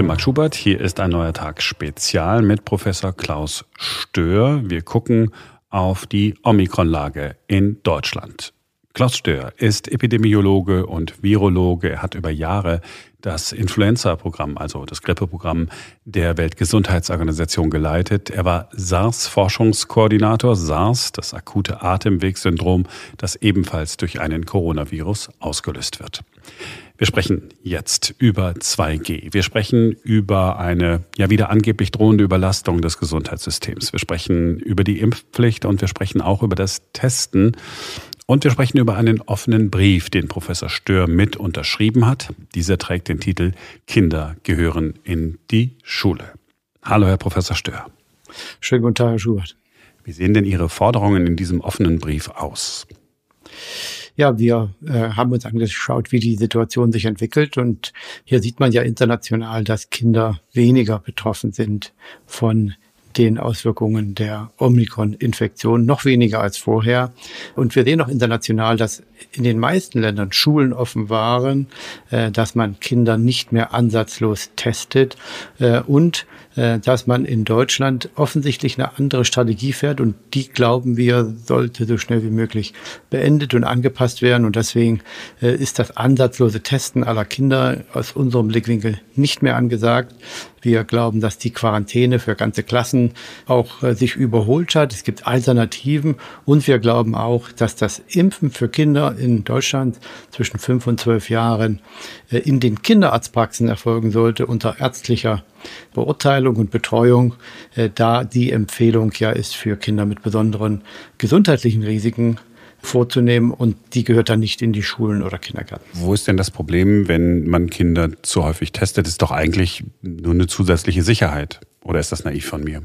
bin Marc Schubert. Hier ist ein neuer Tag Spezial mit Professor Klaus Stör. Wir gucken auf die Omikron-Lage in Deutschland. Klaus Stör ist Epidemiologe und Virologe. Er hat über Jahre das Influenza-Programm, also das Grippeprogramm der Weltgesundheitsorganisation geleitet. Er war SARS-Forschungskoordinator. SARS, das akute Atemwegssyndrom, das ebenfalls durch einen Coronavirus ausgelöst wird. Wir sprechen jetzt über 2G. Wir sprechen über eine ja wieder angeblich drohende Überlastung des Gesundheitssystems. Wir sprechen über die Impfpflicht und wir sprechen auch über das Testen. Und wir sprechen über einen offenen Brief, den Professor Stör mit unterschrieben hat. Dieser trägt den Titel Kinder gehören in die Schule. Hallo, Herr Professor Stör. Schönen guten Tag, Herr Schubert. Wie sehen denn Ihre Forderungen in diesem offenen Brief aus? Ja, wir äh, haben uns angeschaut, wie die Situation sich entwickelt. Und hier sieht man ja international, dass Kinder weniger betroffen sind von den Auswirkungen der Omikron-Infektion, noch weniger als vorher. Und wir sehen auch international, dass in den meisten Ländern Schulen offen waren, äh, dass man Kinder nicht mehr ansatzlos testet äh, und dass man in Deutschland offensichtlich eine andere Strategie fährt und die glauben wir sollte so schnell wie möglich beendet und angepasst werden und deswegen ist das ansatzlose Testen aller Kinder aus unserem Blickwinkel nicht mehr angesagt. Wir glauben, dass die Quarantäne für ganze Klassen auch äh, sich überholt hat. Es gibt Alternativen und wir glauben auch, dass das Impfen für Kinder in Deutschland zwischen fünf und zwölf Jahren äh, in den Kinderarztpraxen erfolgen sollte unter ärztlicher Beurteilung und Betreuung, äh, da die Empfehlung ja ist für Kinder mit besonderen gesundheitlichen Risiken vorzunehmen und die gehört dann nicht in die Schulen oder Kindergärten. Wo ist denn das Problem, wenn man Kinder zu häufig testet? Ist doch eigentlich nur eine zusätzliche Sicherheit. Oder ist das naiv von mir?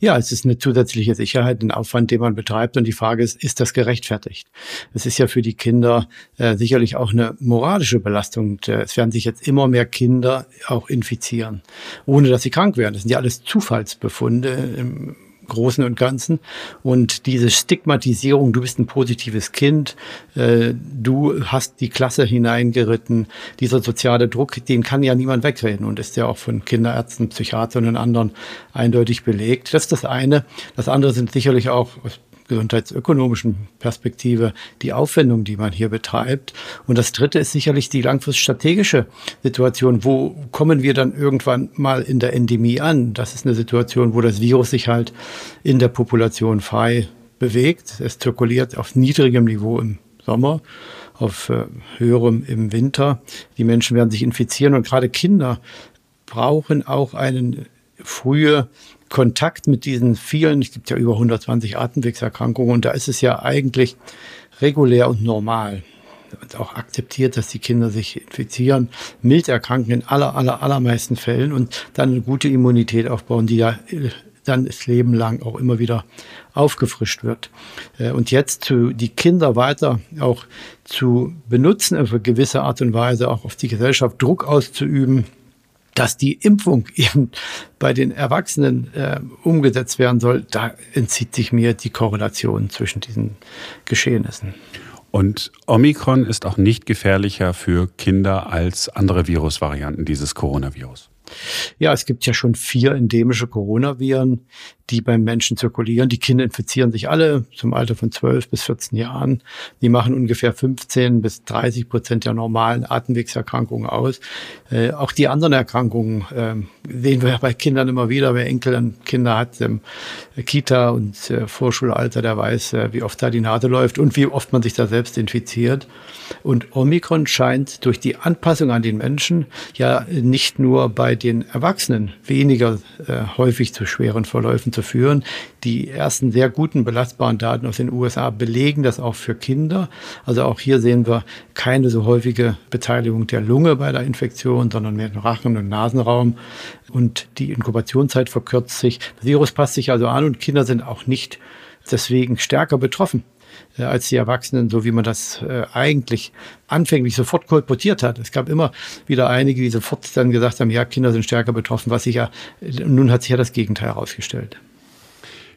Ja, es ist eine zusätzliche Sicherheit, ein Aufwand, den man betreibt. Und die Frage ist, ist das gerechtfertigt? Es ist ja für die Kinder äh, sicherlich auch eine moralische Belastung. Es werden sich jetzt immer mehr Kinder auch infizieren, ohne dass sie krank werden. Das sind ja alles Zufallsbefunde. Im Großen und Ganzen. Und diese Stigmatisierung, du bist ein positives Kind, äh, du hast die Klasse hineingeritten, dieser soziale Druck, den kann ja niemand wegreden und ist ja auch von Kinderärzten, Psychiatern und anderen eindeutig belegt. Das ist das eine. Das andere sind sicherlich auch gesundheitsökonomischen Perspektive die Aufwendung, die man hier betreibt. Und das Dritte ist sicherlich die langfristig strategische Situation. Wo kommen wir dann irgendwann mal in der Endemie an? Das ist eine Situation, wo das Virus sich halt in der Population frei bewegt. Es zirkuliert auf niedrigem Niveau im Sommer, auf äh, höherem im Winter. Die Menschen werden sich infizieren und gerade Kinder brauchen auch einen frühe Kontakt mit diesen vielen, es gibt ja über 120 Atemwegserkrankungen und da ist es ja eigentlich regulär und normal und auch akzeptiert, dass die Kinder sich infizieren, mild erkranken in aller, aller, allermeisten Fällen und dann eine gute Immunität aufbauen, die ja äh, dann das Leben lang auch immer wieder aufgefrischt wird. Äh, und jetzt zu, die Kinder weiter auch zu benutzen, auf eine gewisse Art und Weise auch auf die Gesellschaft Druck auszuüben, dass die Impfung eben bei den Erwachsenen äh, umgesetzt werden soll, da entzieht sich mir die Korrelation zwischen diesen Geschehnissen. Und Omikron ist auch nicht gefährlicher für Kinder als andere Virusvarianten dieses Coronavirus. Ja, es gibt ja schon vier endemische Coronaviren, die beim Menschen zirkulieren. Die Kinder infizieren sich alle zum Alter von 12 bis 14 Jahren. Die machen ungefähr 15 bis 30 Prozent der normalen Atemwegserkrankungen aus. Äh, auch die anderen Erkrankungen äh, sehen wir ja bei Kindern immer wieder. Wer Enkel und Kinder hat im Kita und äh, Vorschulalter, der weiß, äh, wie oft da die Nase läuft und wie oft man sich da selbst infiziert. Und Omikron scheint durch die Anpassung an den Menschen ja nicht nur bei den Erwachsenen weniger äh, häufig zu schweren Verläufen zu führen. Die ersten sehr guten belastbaren Daten aus den USA belegen das auch für Kinder. Also auch hier sehen wir keine so häufige Beteiligung der Lunge bei der Infektion, sondern mehr im Rachen- und Nasenraum. Und die Inkubationszeit verkürzt sich. Das Virus passt sich also an und Kinder sind auch nicht deswegen stärker betroffen äh, als die Erwachsenen, so wie man das äh, eigentlich anfänglich sofort kolportiert hat. Es gab immer wieder einige, die sofort dann gesagt haben, ja, Kinder sind stärker betroffen, was sich ja, nun hat sich ja das Gegenteil herausgestellt.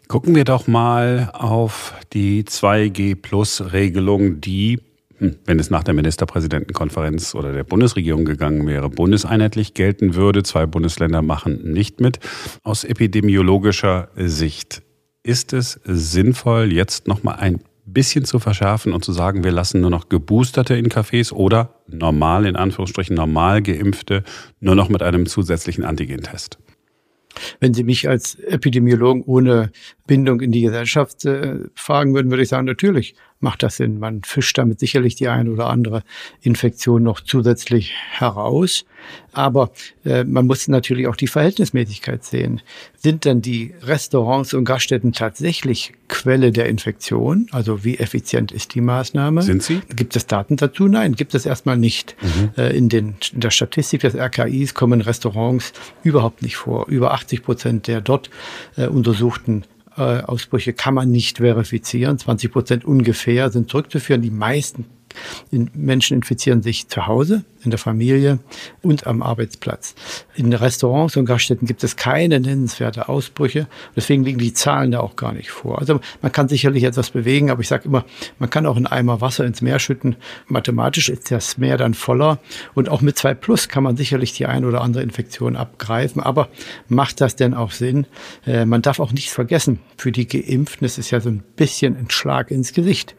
Gucken wir doch mal auf die 2G-Plus-Regelung, die hm, wenn es nach der Ministerpräsidentenkonferenz oder der Bundesregierung gegangen wäre, bundeseinheitlich gelten würde. Zwei Bundesländer machen nicht mit. Aus epidemiologischer Sicht ist es sinnvoll, jetzt nochmal ein bisschen zu verschärfen und zu sagen, wir lassen nur noch Geboosterte in Cafés oder normal, in Anführungsstrichen normal Geimpfte, nur noch mit einem zusätzlichen Antigentest? Wenn Sie mich als Epidemiologen ohne Bindung in die Gesellschaft äh, fragen würden, würde ich sagen, natürlich macht das Sinn. Man fischt damit sicherlich die eine oder andere Infektion noch zusätzlich heraus. Aber äh, man muss natürlich auch die Verhältnismäßigkeit sehen. Sind denn die Restaurants und Gaststätten tatsächlich Quelle der Infektion? Also wie effizient ist die Maßnahme? Sind sie? Gibt es Daten dazu? Nein, gibt es erstmal nicht. Mhm. Äh, in, den, in der Statistik des RKIs kommen Restaurants überhaupt nicht vor. Über 80 Prozent der dort äh, untersuchten äh, Ausbrüche kann man nicht verifizieren. 20 Prozent ungefähr sind zurückzuführen. Die meisten Menschen infizieren sich zu Hause, in der Familie und am Arbeitsplatz. In Restaurants und Gaststätten gibt es keine nennenswerte Ausbrüche. Deswegen liegen die Zahlen da auch gar nicht vor. Also man kann sicherlich etwas bewegen, aber ich sage immer, man kann auch einen Eimer Wasser ins Meer schütten. Mathematisch ist das Meer dann voller. Und auch mit 2 Plus kann man sicherlich die ein oder andere Infektion abgreifen. Aber macht das denn auch Sinn? Äh, man darf auch nichts vergessen. Für die Geimpften ist es ja so ein bisschen ein Schlag ins Gesicht.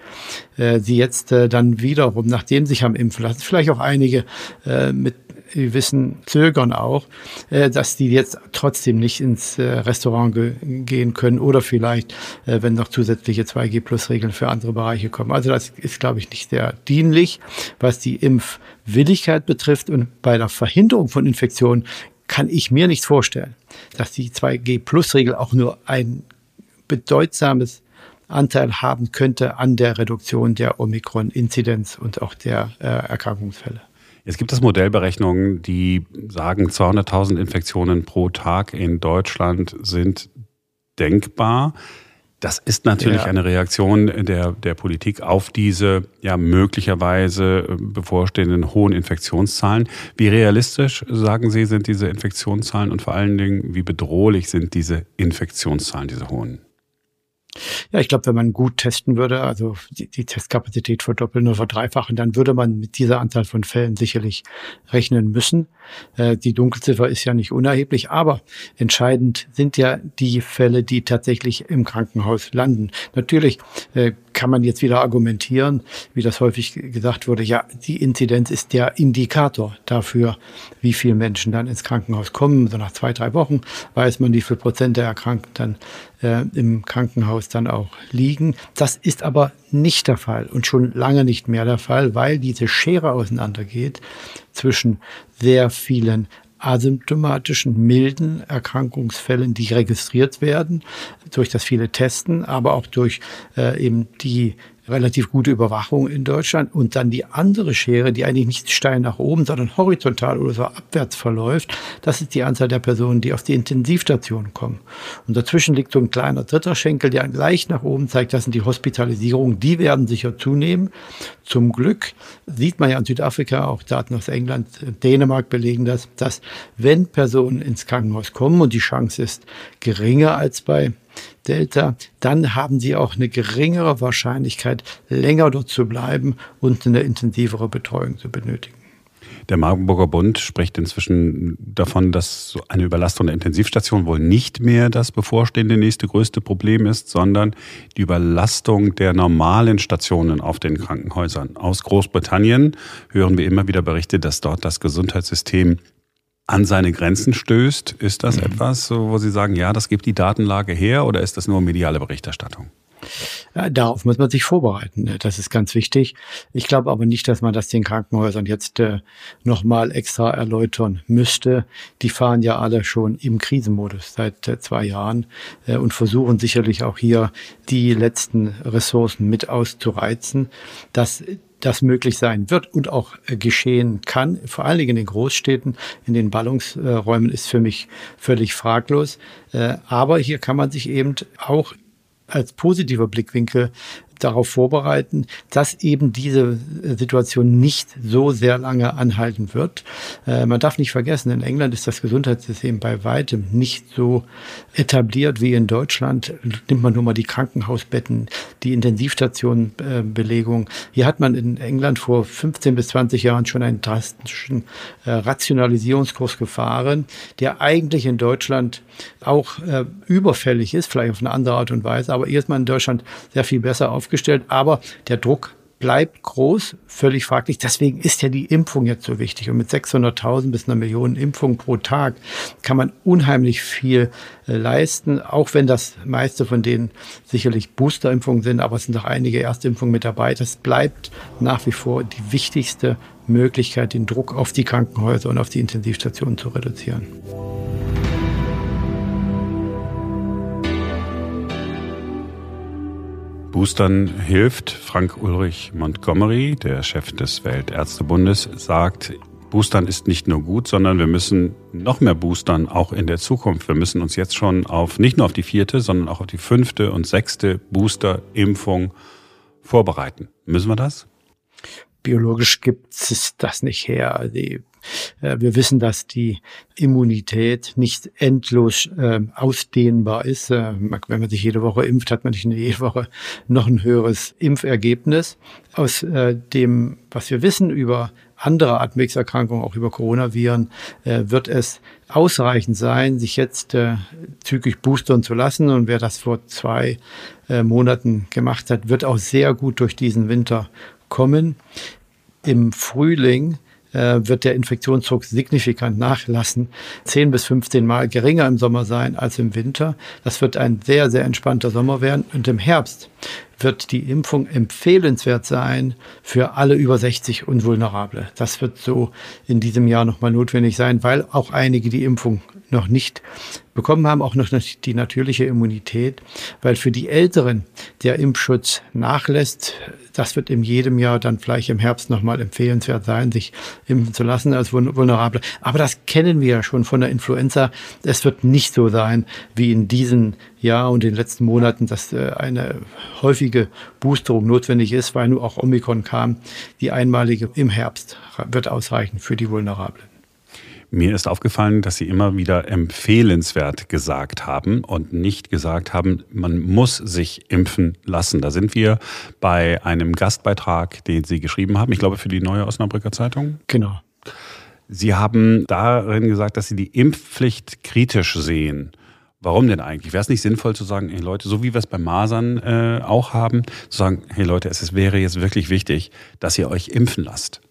Äh, sie jetzt äh, dann wiederum, nachdem sich haben impfen lassen, vielleicht auch einige äh, mit gewissen Zögern auch, äh, dass die jetzt trotzdem nicht ins äh, Restaurant ge gehen können oder vielleicht, äh, wenn noch zusätzliche 2G-Plus-Regeln für andere Bereiche kommen. Also das ist, glaube ich, nicht sehr dienlich, was die Impfwilligkeit betrifft. Und bei der Verhinderung von Infektionen kann ich mir nicht vorstellen, dass die 2G-Plus-Regel auch nur ein bedeutsames Anteil haben könnte an der Reduktion der Omikron-Inzidenz und auch der äh, Erkrankungsfälle. Es gibt es Modellberechnungen, die sagen, 200.000 Infektionen pro Tag in Deutschland sind denkbar. Das ist natürlich ja. eine Reaktion der, der Politik auf diese ja möglicherweise äh, bevorstehenden hohen Infektionszahlen. Wie realistisch, sagen Sie, sind diese Infektionszahlen und vor allen Dingen, wie bedrohlich sind diese Infektionszahlen, diese hohen? Ja, ich glaube, wenn man gut testen würde, also die, die, Testkapazität verdoppeln oder verdreifachen, dann würde man mit dieser Anzahl von Fällen sicherlich rechnen müssen. Äh, die Dunkelziffer ist ja nicht unerheblich, aber entscheidend sind ja die Fälle, die tatsächlich im Krankenhaus landen. Natürlich äh, kann man jetzt wieder argumentieren, wie das häufig gesagt wurde, ja, die Inzidenz ist der Indikator dafür, wie viele Menschen dann ins Krankenhaus kommen. So nach zwei, drei Wochen weiß man, wie viel Prozent der Erkrankten dann äh, im Krankenhaus dann auch liegen. Das ist aber nicht der Fall und schon lange nicht mehr der Fall, weil diese Schere auseinandergeht zwischen sehr vielen asymptomatischen, milden Erkrankungsfällen, die registriert werden, durch das viele Testen, aber auch durch äh, eben die relativ gute Überwachung in Deutschland und dann die andere Schere, die eigentlich nicht steil nach oben, sondern horizontal oder so abwärts verläuft, das ist die Anzahl der Personen, die auf die Intensivstation kommen. Und dazwischen liegt so ein kleiner dritter Schenkel, der gleich nach oben zeigt, das sind die Hospitalisierungen, die werden sicher zunehmen. Zum Glück sieht man ja in Südafrika, auch Daten aus England, Dänemark belegen das, dass wenn Personen ins Krankenhaus kommen und die Chance ist geringer als bei Delta, dann haben sie auch eine geringere Wahrscheinlichkeit, länger dort zu bleiben und eine intensivere Betreuung zu benötigen. Der Marburger Bund spricht inzwischen davon, dass eine Überlastung der Intensivstation wohl nicht mehr das bevorstehende nächste größte Problem ist, sondern die Überlastung der normalen Stationen auf den Krankenhäusern. Aus Großbritannien hören wir immer wieder Berichte, dass dort das Gesundheitssystem an seine Grenzen stößt. Ist das mhm. etwas, wo Sie sagen, ja, das gibt die Datenlage her oder ist das nur mediale Berichterstattung? Ja, darauf muss man sich vorbereiten. Ne? Das ist ganz wichtig. Ich glaube aber nicht, dass man das den Krankenhäusern jetzt äh, nochmal extra erläutern müsste. Die fahren ja alle schon im Krisenmodus seit äh, zwei Jahren äh, und versuchen sicherlich auch hier die letzten Ressourcen mit auszureizen. Das das möglich sein wird und auch äh, geschehen kann, vor allen Dingen in den Großstädten, in den Ballungsräumen, ist für mich völlig fraglos. Äh, aber hier kann man sich eben auch als positiver Blickwinkel darauf vorbereiten, dass eben diese Situation nicht so sehr lange anhalten wird. Äh, man darf nicht vergessen, in England ist das Gesundheitssystem bei weitem nicht so etabliert wie in Deutschland. Nimmt man nur mal die Krankenhausbetten, die Intensivstationenbelegung. Hier hat man in England vor 15 bis 20 Jahren schon einen drastischen äh, Rationalisierungskurs gefahren, der eigentlich in Deutschland auch äh, überfällig ist, vielleicht auf eine andere Art und Weise, aber man in Deutschland sehr viel besser aufgestellt. Aber der Druck bleibt groß, völlig fraglich. Deswegen ist ja die Impfung jetzt so wichtig. Und mit 600.000 bis einer Million Impfungen pro Tag kann man unheimlich viel äh, leisten, auch wenn das meiste von denen sicherlich Boosterimpfungen sind, aber es sind auch einige Erstimpfungen mit dabei. Das bleibt nach wie vor die wichtigste Möglichkeit, den Druck auf die Krankenhäuser und auf die Intensivstationen zu reduzieren. Boostern hilft. Frank Ulrich Montgomery, der Chef des Weltärztebundes, sagt, Boostern ist nicht nur gut, sondern wir müssen noch mehr boostern, auch in der Zukunft. Wir müssen uns jetzt schon auf, nicht nur auf die vierte, sondern auch auf die fünfte und sechste Booster-Impfung vorbereiten. Müssen wir das? Biologisch gibt es das nicht her. Die wir wissen, dass die Immunität nicht endlos äh, ausdehnbar ist. Äh, wenn man sich jede Woche impft, hat man nicht jede Woche noch ein höheres Impfergebnis. Aus äh, dem, was wir wissen über andere Atemwegserkrankungen, auch über Coronaviren, äh, wird es ausreichend sein, sich jetzt äh, zügig boostern zu lassen. Und wer das vor zwei äh, Monaten gemacht hat, wird auch sehr gut durch diesen Winter kommen. Im Frühling äh, wird der Infektionsdruck signifikant nachlassen, 10 bis 15 Mal geringer im Sommer sein als im Winter. Das wird ein sehr, sehr entspannter Sommer werden. Und im Herbst wird die Impfung empfehlenswert sein für alle über 60 und Vulnerable. Das wird so in diesem Jahr nochmal notwendig sein, weil auch einige die Impfung noch nicht bekommen haben, auch noch die natürliche Immunität, weil für die Älteren der Impfschutz nachlässt. Das wird in jedem Jahr dann vielleicht im Herbst nochmal empfehlenswert sein, sich impfen zu lassen als Vulnerable. Aber das kennen wir ja schon von der Influenza. Es wird nicht so sein wie in diesem Jahr und den letzten Monaten, dass äh, eine häufige Boosterung notwendig ist, weil nur auch Omikron kam. Die einmalige im Herbst wird ausreichen für die Vulnerablen. Mir ist aufgefallen, dass Sie immer wieder empfehlenswert gesagt haben und nicht gesagt haben, man muss sich impfen lassen. Da sind wir bei einem Gastbeitrag, den Sie geschrieben haben, ich glaube für die neue Osnabrücker Zeitung. Genau. Sie haben darin gesagt, dass Sie die Impfpflicht kritisch sehen. Warum denn eigentlich? Wäre es nicht sinnvoll zu sagen, hey Leute, so wie wir es bei Masern äh, auch haben, zu sagen, hey Leute, es wäre jetzt wirklich wichtig, dass ihr euch impfen lasst.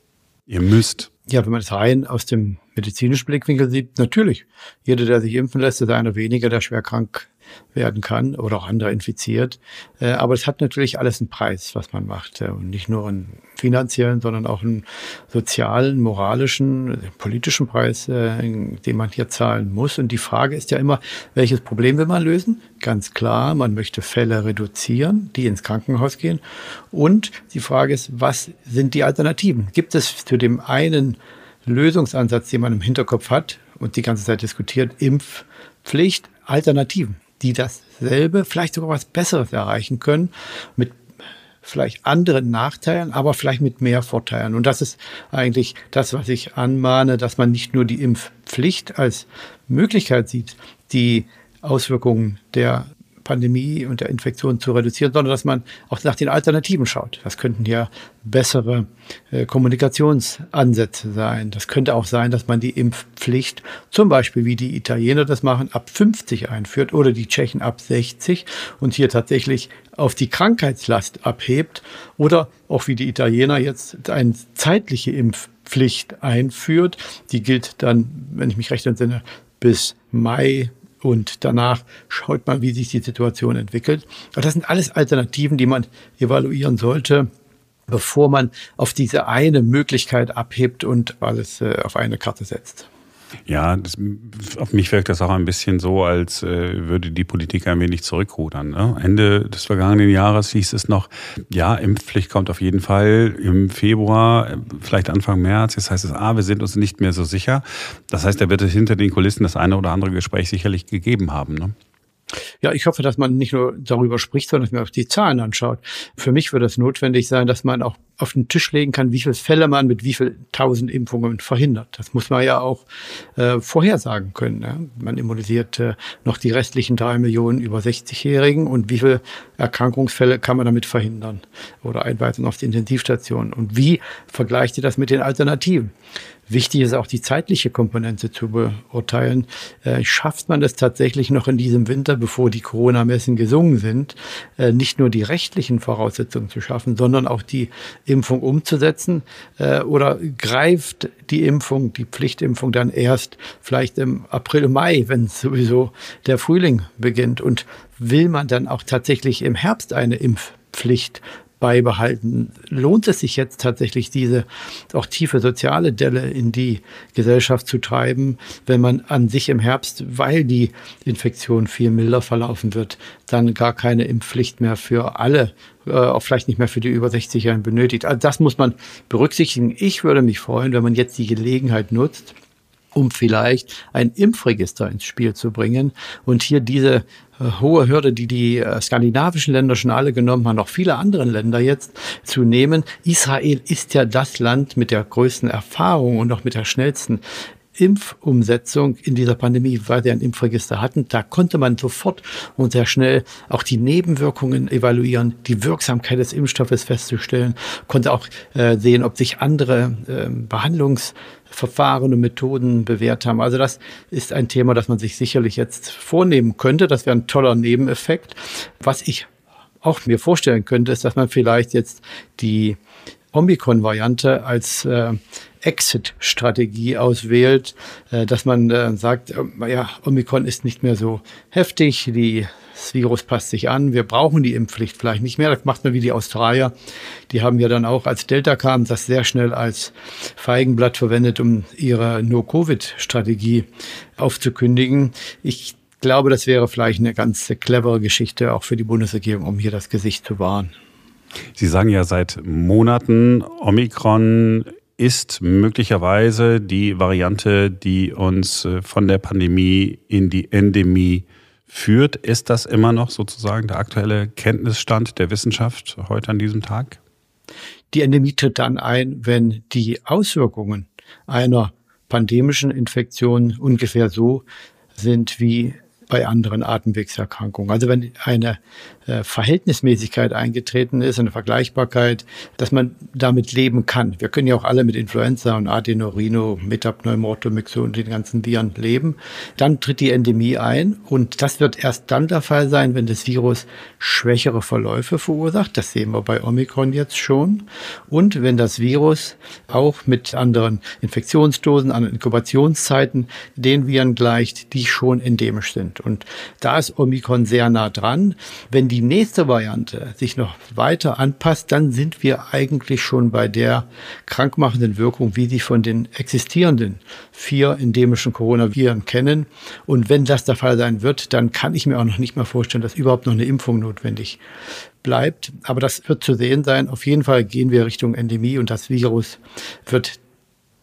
Ihr müsst. Ja, wenn man es rein aus dem medizinischen Blickwinkel sieht, natürlich. Jeder, der sich impfen lässt, ist einer weniger, der schwer krank werden kann oder auch andere infiziert. Äh, aber es hat natürlich alles einen Preis, was man macht. Und nicht nur einen finanziellen, sondern auch einen sozialen, moralischen, politischen Preis, äh, den man hier zahlen muss. Und die Frage ist ja immer, welches Problem will man lösen? Ganz klar, man möchte Fälle reduzieren, die ins Krankenhaus gehen. Und die Frage ist, was sind die Alternativen? Gibt es zu dem einen Lösungsansatz, den man im Hinterkopf hat und die ganze Zeit diskutiert, Impfpflicht, Alternativen? Die dasselbe, vielleicht sogar was Besseres erreichen können, mit vielleicht anderen Nachteilen, aber vielleicht mit mehr Vorteilen. Und das ist eigentlich das, was ich anmahne, dass man nicht nur die Impfpflicht als Möglichkeit sieht, die Auswirkungen der Pandemie und der Infektion zu reduzieren, sondern dass man auch nach den Alternativen schaut. Das könnten ja bessere äh, Kommunikationsansätze sein. Das könnte auch sein, dass man die Impfpflicht zum Beispiel, wie die Italiener das machen, ab 50 einführt oder die Tschechen ab 60 und hier tatsächlich auf die Krankheitslast abhebt oder auch wie die Italiener jetzt eine zeitliche Impfpflicht einführt. Die gilt dann, wenn ich mich recht entsinne, bis Mai und danach schaut man, wie sich die Situation entwickelt. Aber das sind alles Alternativen, die man evaluieren sollte, bevor man auf diese eine Möglichkeit abhebt und alles äh, auf eine Karte setzt. Ja, das, auf mich wirkt das auch ein bisschen so, als äh, würde die Politik ein wenig zurückrudern. Ne? Ende des vergangenen Jahres hieß es noch, ja, Impfpflicht kommt auf jeden Fall im Februar, vielleicht Anfang März. Jetzt heißt es, ah, wir sind uns nicht mehr so sicher. Das heißt, da wird es hinter den Kulissen das eine oder andere Gespräch sicherlich gegeben haben. Ne? Ja, ich hoffe, dass man nicht nur darüber spricht, sondern dass man auch die Zahlen anschaut. Für mich wird es notwendig sein, dass man auch auf den Tisch legen kann, wie viele Fälle man mit wie viel tausend Impfungen verhindert. Das muss man ja auch äh, vorhersagen können. Ja? Man immunisiert äh, noch die restlichen drei Millionen über 60-Jährigen und wie viele Erkrankungsfälle kann man damit verhindern oder Einweisung auf die Intensivstation und wie vergleicht ihr das mit den Alternativen? Wichtig ist auch die zeitliche Komponente zu beurteilen. Äh, schafft man es tatsächlich noch in diesem Winter, bevor die Corona-Messen gesungen sind, äh, nicht nur die rechtlichen Voraussetzungen zu schaffen, sondern auch die Impfung umzusetzen? Äh, oder greift die Impfung, die Pflichtimpfung dann erst vielleicht im April, Mai, wenn sowieso der Frühling beginnt? Und will man dann auch tatsächlich im Herbst eine Impfpflicht beibehalten. Lohnt es sich jetzt tatsächlich, diese auch tiefe soziale Delle in die Gesellschaft zu treiben, wenn man an sich im Herbst, weil die Infektion viel milder verlaufen wird, dann gar keine Impfpflicht mehr für alle, äh, auch vielleicht nicht mehr für die über 60-Jährigen benötigt. Also das muss man berücksichtigen. Ich würde mich freuen, wenn man jetzt die Gelegenheit nutzt, um vielleicht ein Impfregister ins Spiel zu bringen und hier diese äh, hohe Hürde, die die äh, skandinavischen Länder schon alle genommen haben, auch viele andere Länder jetzt zu nehmen. Israel ist ja das Land mit der größten Erfahrung und auch mit der schnellsten Impfumsetzung in dieser Pandemie, weil wir ein Impfregister hatten, da konnte man sofort und sehr schnell auch die Nebenwirkungen evaluieren, die Wirksamkeit des Impfstoffes festzustellen, konnte auch äh, sehen, ob sich andere äh, Behandlungsverfahren und Methoden bewährt haben. Also das ist ein Thema, das man sich sicherlich jetzt vornehmen könnte. Das wäre ein toller Nebeneffekt. Was ich auch mir vorstellen könnte, ist, dass man vielleicht jetzt die Omikron-Variante als äh, Exit-Strategie auswählt, äh, dass man äh, sagt, äh, ja, Omikron ist nicht mehr so heftig, die, das Virus passt sich an, wir brauchen die Impfpflicht vielleicht nicht mehr. Das macht man wie die Australier. Die haben ja dann auch, als Delta kam, das sehr schnell als Feigenblatt verwendet, um ihre No-Covid-Strategie aufzukündigen. Ich glaube, das wäre vielleicht eine ganz clevere Geschichte auch für die Bundesregierung, um hier das Gesicht zu wahren. Sie sagen ja seit Monaten, Omikron ist möglicherweise die Variante, die uns äh, von der Pandemie in die Endemie führt. Ist das immer noch sozusagen der aktuelle Kenntnisstand der Wissenschaft heute an diesem Tag? Die Endemie tritt dann ein, wenn die Auswirkungen einer pandemischen Infektion ungefähr so sind wie bei anderen Atemwegserkrankungen. Also wenn eine äh, Verhältnismäßigkeit eingetreten ist, eine Vergleichbarkeit, dass man damit leben kann. Wir können ja auch alle mit Influenza und Adenorino, Metapneumotomyxo und den ganzen Viren leben. Dann tritt die Endemie ein und das wird erst dann der Fall sein, wenn das Virus schwächere Verläufe verursacht. Das sehen wir bei Omikron jetzt schon. Und wenn das Virus auch mit anderen Infektionsdosen, anderen Inkubationszeiten den Viren gleicht, die schon endemisch sind. Und da ist Omikron sehr nah dran. Wenn die nächste Variante sich noch weiter anpasst, dann sind wir eigentlich schon bei der krankmachenden Wirkung, wie sie von den existierenden vier endemischen Coronaviren kennen. Und wenn das der Fall sein wird, dann kann ich mir auch noch nicht mal vorstellen, dass überhaupt noch eine Impfung notwendig bleibt. Aber das wird zu sehen sein. Auf jeden Fall gehen wir Richtung Endemie und das Virus wird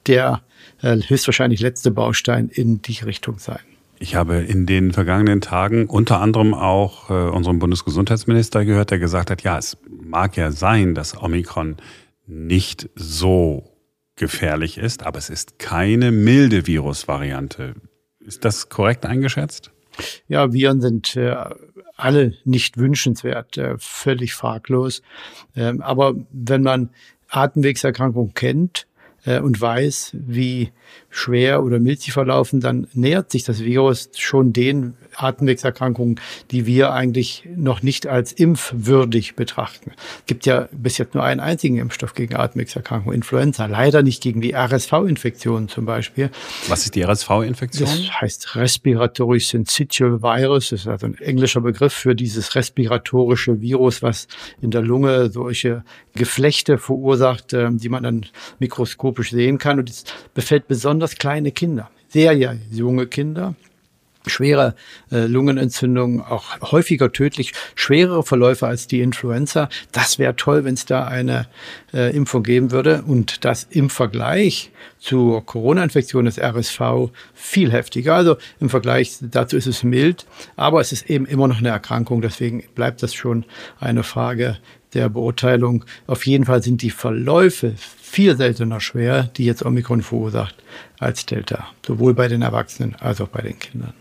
der äh, höchstwahrscheinlich letzte Baustein in die Richtung sein. Ich habe in den vergangenen Tagen unter anderem auch äh, unseren Bundesgesundheitsminister gehört, der gesagt hat, ja, es mag ja sein, dass Omikron nicht so gefährlich ist, aber es ist keine milde Virusvariante. Ist das korrekt eingeschätzt? Ja, Viren sind äh, alle nicht wünschenswert, äh, völlig fraglos. Ähm, aber wenn man Atemwegserkrankungen kennt äh, und weiß, wie schwer oder mild sie verlaufen, dann nähert sich das Virus schon den Atemwegserkrankungen, die wir eigentlich noch nicht als impfwürdig betrachten. Es gibt ja bis jetzt nur einen einzigen Impfstoff gegen Atemwegserkrankungen, Influenza. Leider nicht gegen die RSV-Infektion zum Beispiel. Was ist die RSV-Infektion? Das heißt Respiratory Syncytial Virus. Das ist also ein englischer Begriff für dieses respiratorische Virus, was in der Lunge solche Geflechte verursacht, ähm, die man dann mikroskopisch sehen kann. Und es befällt besonders kleine Kinder, sehr, junge Kinder. schwere äh, Lungenentzündung, auch häufiger tödlich, schwerere Verläufe als die Influenza. Das wäre toll, wenn es da eine äh, Impfung geben würde und das im Vergleich zur Corona-Infektion des RSV viel heftiger. Also im Vergleich dazu ist es mild, aber es ist eben immer noch eine Erkrankung. Deswegen bleibt das schon eine Frage der Beurteilung. Auf jeden Fall sind die Verläufe viel seltener schwer, die jetzt Omikron verursacht, als Delta. Sowohl bei den Erwachsenen als auch bei den Kindern.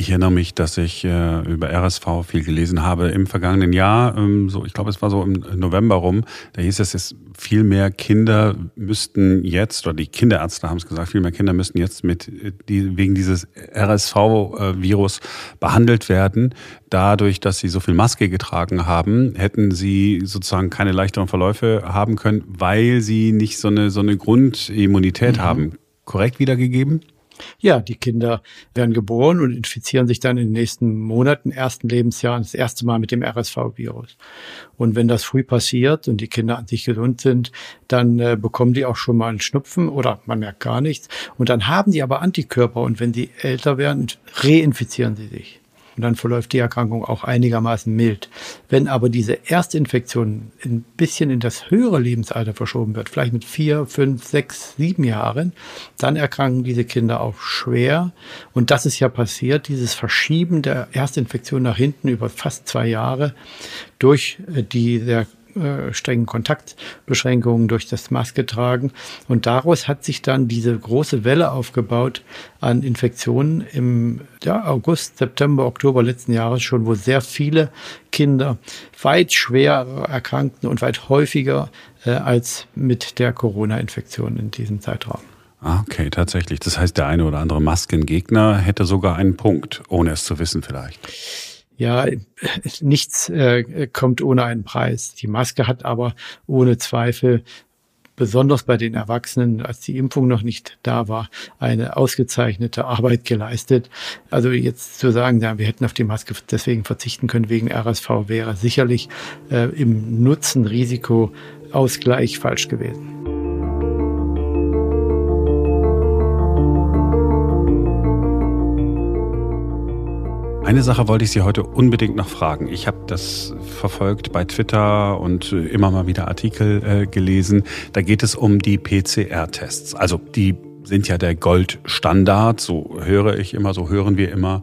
Ich erinnere mich, dass ich äh, über RSV viel gelesen habe im vergangenen Jahr. Ähm, so, ich glaube, es war so im November rum. Da hieß es, es viel mehr Kinder müssten jetzt, oder die Kinderärzte haben es gesagt, viel mehr Kinder müssten jetzt mit die, wegen dieses RSV-Virus behandelt werden. Dadurch, dass sie so viel Maske getragen haben, hätten sie sozusagen keine leichteren Verläufe haben können, weil sie nicht so eine so eine Grundimmunität mhm. haben. Korrekt wiedergegeben? Ja, die Kinder werden geboren und infizieren sich dann in den nächsten Monaten, ersten Lebensjahren das erste Mal mit dem RSV-Virus. Und wenn das früh passiert und die Kinder an sich gesund sind, dann äh, bekommen die auch schon mal einen Schnupfen oder man merkt gar nichts. Und dann haben die aber Antikörper und wenn sie älter werden, reinfizieren sie sich. Und dann verläuft die Erkrankung auch einigermaßen mild. Wenn aber diese Erstinfektion ein bisschen in das höhere Lebensalter verschoben wird, vielleicht mit vier, fünf, sechs, sieben Jahren, dann erkranken diese Kinder auch schwer. Und das ist ja passiert, dieses Verschieben der Erstinfektion nach hinten über fast zwei Jahre durch äh, die sehr äh, strengen Kontaktbeschränkungen durch das Maske tragen. Und daraus hat sich dann diese große Welle aufgebaut an Infektionen im ja, August, September, Oktober letzten Jahres schon, wo sehr viele Kinder weit schwer erkrankten und weit häufiger äh, als mit der Corona-Infektion in diesem Zeitraum. Ah, okay, tatsächlich. Das heißt, der eine oder andere Maskengegner hätte sogar einen Punkt, ohne es zu wissen vielleicht ja, nichts äh, kommt ohne einen Preis. Die Maske hat aber ohne Zweifel besonders bei den Erwachsenen, als die Impfung noch nicht da war, eine ausgezeichnete Arbeit geleistet. Also jetzt zu sagen, ja, wir hätten auf die Maske deswegen verzichten können wegen RSV, wäre sicherlich äh, im Nutzen-Risiko-Ausgleich falsch gewesen. Eine Sache wollte ich Sie heute unbedingt noch fragen. Ich habe das verfolgt bei Twitter und immer mal wieder Artikel äh, gelesen. Da geht es um die PCR-Tests. Also die sind ja der Goldstandard, so höre ich immer, so hören wir immer.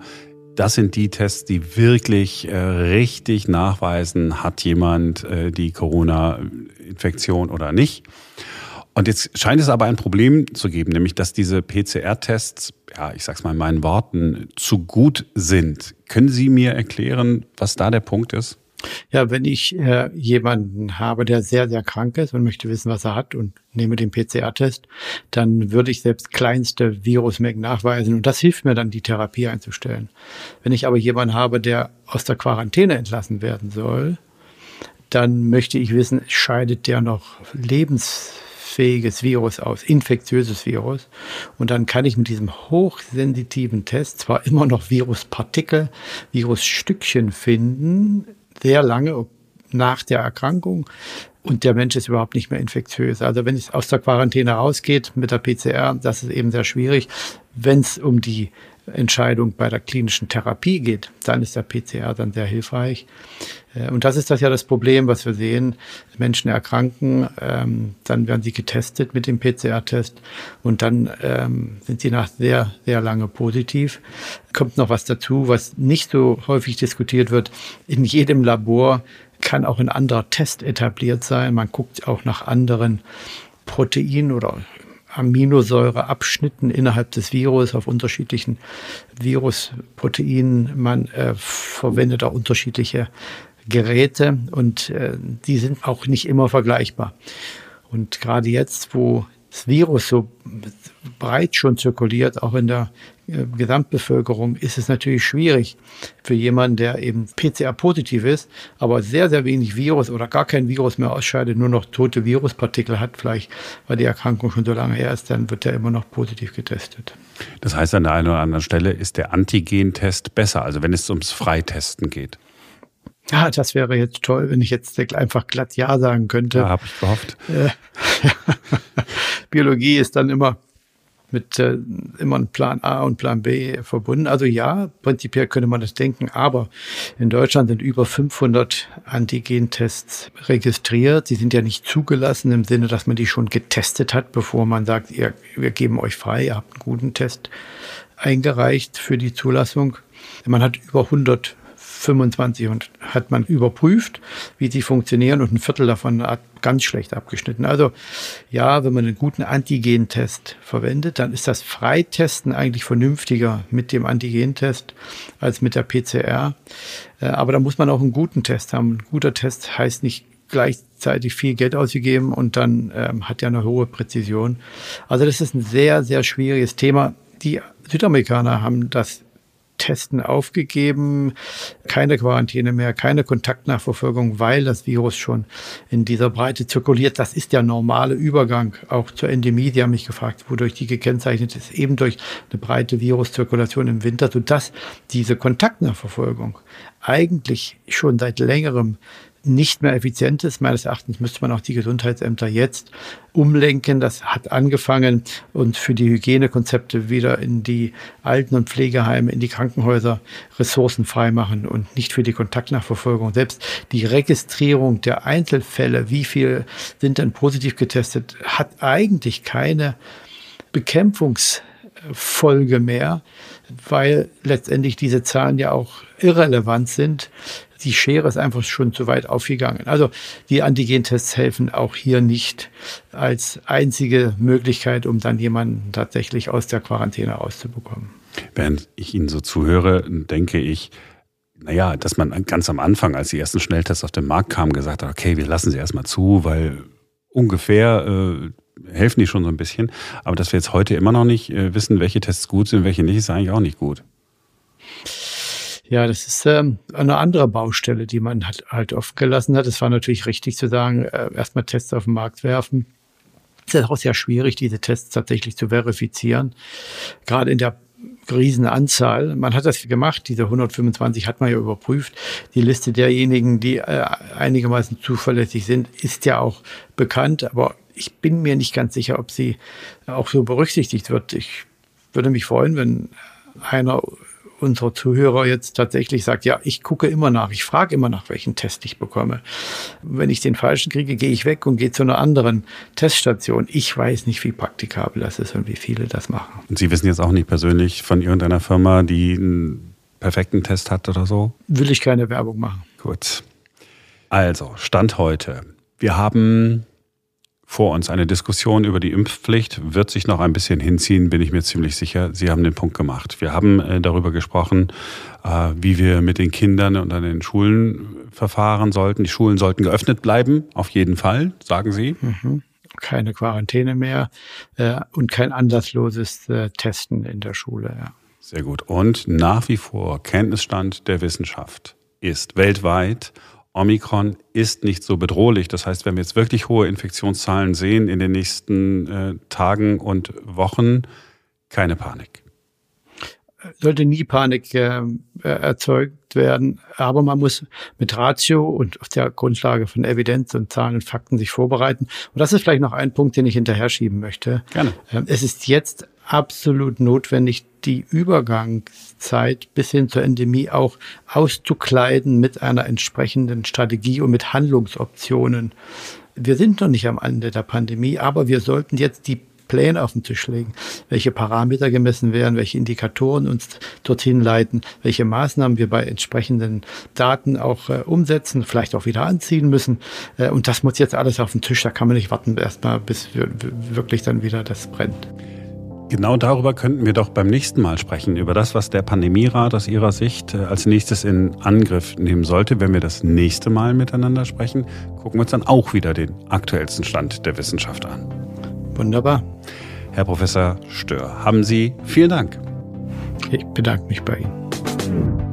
Das sind die Tests, die wirklich äh, richtig nachweisen, hat jemand äh, die Corona-Infektion oder nicht. Und jetzt scheint es aber ein Problem zu geben, nämlich dass diese PCR-Tests, ja, ich sag's mal in meinen Worten, zu gut sind. Können Sie mir erklären, was da der Punkt ist? Ja, wenn ich äh, jemanden habe, der sehr, sehr krank ist und möchte wissen, was er hat und nehme den PCR-Test, dann würde ich selbst kleinste Virusmengen nachweisen und das hilft mir dann, die Therapie einzustellen. Wenn ich aber jemanden habe, der aus der Quarantäne entlassen werden soll, dann möchte ich wissen, scheidet der noch lebens fähiges Virus aus, infektiöses Virus. Und dann kann ich mit diesem hochsensitiven Test zwar immer noch Viruspartikel, Virusstückchen finden, sehr lange nach der Erkrankung. Und der Mensch ist überhaupt nicht mehr infektiös. Also wenn es aus der Quarantäne rausgeht mit der PCR, das ist eben sehr schwierig. Wenn es um die Entscheidung bei der klinischen Therapie geht, dann ist der PCR dann sehr hilfreich. Äh, und das ist das ja das Problem, was wir sehen. Menschen erkranken, ähm, dann werden sie getestet mit dem PCR-Test und dann ähm, sind sie nach sehr, sehr lange positiv. Kommt noch was dazu, was nicht so häufig diskutiert wird. In jedem Labor kann auch ein anderer Test etabliert sein. Man guckt auch nach anderen Proteinen oder Aminosäureabschnitten innerhalb des Virus auf unterschiedlichen Virusproteinen. Man äh, verwendet auch unterschiedliche Geräte und äh, die sind auch nicht immer vergleichbar. Und gerade jetzt, wo das Virus so breit schon zirkuliert, auch in der äh, Gesamtbevölkerung, ist es natürlich schwierig für jemanden, der eben PCR-positiv ist, aber sehr, sehr wenig Virus oder gar kein Virus mehr ausscheidet, nur noch tote Viruspartikel hat, vielleicht weil die Erkrankung schon so lange her ist, dann wird er immer noch positiv getestet. Das heißt, an der einen oder anderen Stelle ist der Antigen-Test besser, also wenn es ums Freitesten geht. Ja, das wäre jetzt toll, wenn ich jetzt einfach glatt Ja sagen könnte. Ja, habe ich gehofft. Äh, Biologie ist dann immer mit äh, immer ein Plan A und Plan B verbunden. Also ja, prinzipiell könnte man das denken, aber in Deutschland sind über 500 Antigentests registriert. Sie sind ja nicht zugelassen im Sinne, dass man die schon getestet hat, bevor man sagt, ihr, wir geben euch frei, ihr habt einen guten Test eingereicht für die Zulassung. Man hat über 100 25 und hat man überprüft, wie sie funktionieren und ein Viertel davon hat ganz schlecht abgeschnitten. Also ja, wenn man einen guten Antigentest verwendet, dann ist das Freitesten eigentlich vernünftiger mit dem Antigentest als mit der PCR. Äh, aber da muss man auch einen guten Test haben. Ein guter Test heißt nicht gleichzeitig viel Geld ausgegeben und dann ähm, hat er eine hohe Präzision. Also das ist ein sehr, sehr schwieriges Thema. Die Südamerikaner haben das Testen aufgegeben, keine Quarantäne mehr, keine Kontaktnachverfolgung, weil das Virus schon in dieser Breite zirkuliert. Das ist der normale Übergang auch zur Endemie. Die haben mich gefragt, wodurch die gekennzeichnet ist, eben durch eine breite Viruszirkulation im Winter, sodass diese Kontaktnachverfolgung eigentlich schon seit längerem nicht mehr effizient ist. Meines Erachtens müsste man auch die Gesundheitsämter jetzt umlenken. Das hat angefangen und für die Hygienekonzepte wieder in die Alten- und Pflegeheime, in die Krankenhäuser Ressourcen freimachen und nicht für die Kontaktnachverfolgung. Selbst die Registrierung der Einzelfälle, wie viel sind denn positiv getestet, hat eigentlich keine Bekämpfungsfolge mehr, weil letztendlich diese Zahlen ja auch irrelevant sind die Schere ist einfach schon zu weit aufgegangen. Also die Antigentests helfen auch hier nicht als einzige Möglichkeit, um dann jemanden tatsächlich aus der Quarantäne rauszubekommen. Während ich Ihnen so zuhöre, denke ich, naja, dass man ganz am Anfang, als die ersten Schnelltests auf den Markt kamen, gesagt hat, okay, wir lassen sie erstmal zu, weil ungefähr äh, helfen die schon so ein bisschen. Aber dass wir jetzt heute immer noch nicht äh, wissen, welche Tests gut sind, welche nicht, ist eigentlich auch nicht gut. Ja, das ist ähm, eine andere Baustelle, die man halt, halt offen gelassen hat. Es war natürlich richtig zu sagen, äh, erstmal Tests auf den Markt werfen. Es ist auch sehr schwierig, diese Tests tatsächlich zu verifizieren. Gerade in der Riesenanzahl. Man hat das gemacht, diese 125 hat man ja überprüft. Die Liste derjenigen, die äh, einigermaßen zuverlässig sind, ist ja auch bekannt, aber ich bin mir nicht ganz sicher, ob sie auch so berücksichtigt wird. Ich würde mich freuen, wenn einer unserer Zuhörer jetzt tatsächlich sagt, ja, ich gucke immer nach, ich frage immer nach, welchen Test ich bekomme. Wenn ich den falschen kriege, gehe ich weg und gehe zu einer anderen Teststation. Ich weiß nicht, wie praktikabel das ist und wie viele das machen. Und Sie wissen jetzt auch nicht persönlich von irgendeiner Firma, die einen perfekten Test hat oder so? Will ich keine Werbung machen. Gut. Also, Stand heute. Wir haben vor uns. Eine Diskussion über die Impfpflicht wird sich noch ein bisschen hinziehen, bin ich mir ziemlich sicher. Sie haben den Punkt gemacht. Wir haben äh, darüber gesprochen, äh, wie wir mit den Kindern und an den Schulen verfahren sollten. Die Schulen sollten geöffnet bleiben, auf jeden Fall, sagen Sie. Mhm. Keine Quarantäne mehr äh, und kein anlassloses Testen in der Schule. Ja. Sehr gut. Und nach wie vor Kenntnisstand der Wissenschaft ist weltweit Omikron ist nicht so bedrohlich. Das heißt, wenn wir jetzt wirklich hohe Infektionszahlen sehen in den nächsten äh, Tagen und Wochen, keine Panik. Sollte nie Panik äh, erzeugt werden, aber man muss mit Ratio und auf der Grundlage von Evidenz und Zahlen und Fakten sich vorbereiten. Und das ist vielleicht noch ein Punkt, den ich hinterher schieben möchte. Gerne. Ähm, es ist jetzt absolut notwendig, die Übergangszeit bis hin zur Endemie auch auszukleiden mit einer entsprechenden Strategie und mit Handlungsoptionen. Wir sind noch nicht am Ende der Pandemie, aber wir sollten jetzt die Pläne auf den Tisch legen, welche Parameter gemessen werden, welche Indikatoren uns dorthin leiten, welche Maßnahmen wir bei entsprechenden Daten auch äh, umsetzen, vielleicht auch wieder anziehen müssen. Äh, und das muss jetzt alles auf den Tisch. Da kann man nicht warten, erstmal bis wirklich dann wieder das brennt. Genau darüber könnten wir doch beim nächsten Mal sprechen, über das, was der Pandemierat aus Ihrer Sicht äh, als nächstes in Angriff nehmen sollte. Wenn wir das nächste Mal miteinander sprechen, gucken wir uns dann auch wieder den aktuellsten Stand der Wissenschaft an. Wunderbar. Herr Professor Stör, haben Sie vielen Dank. Ich bedanke mich bei Ihnen.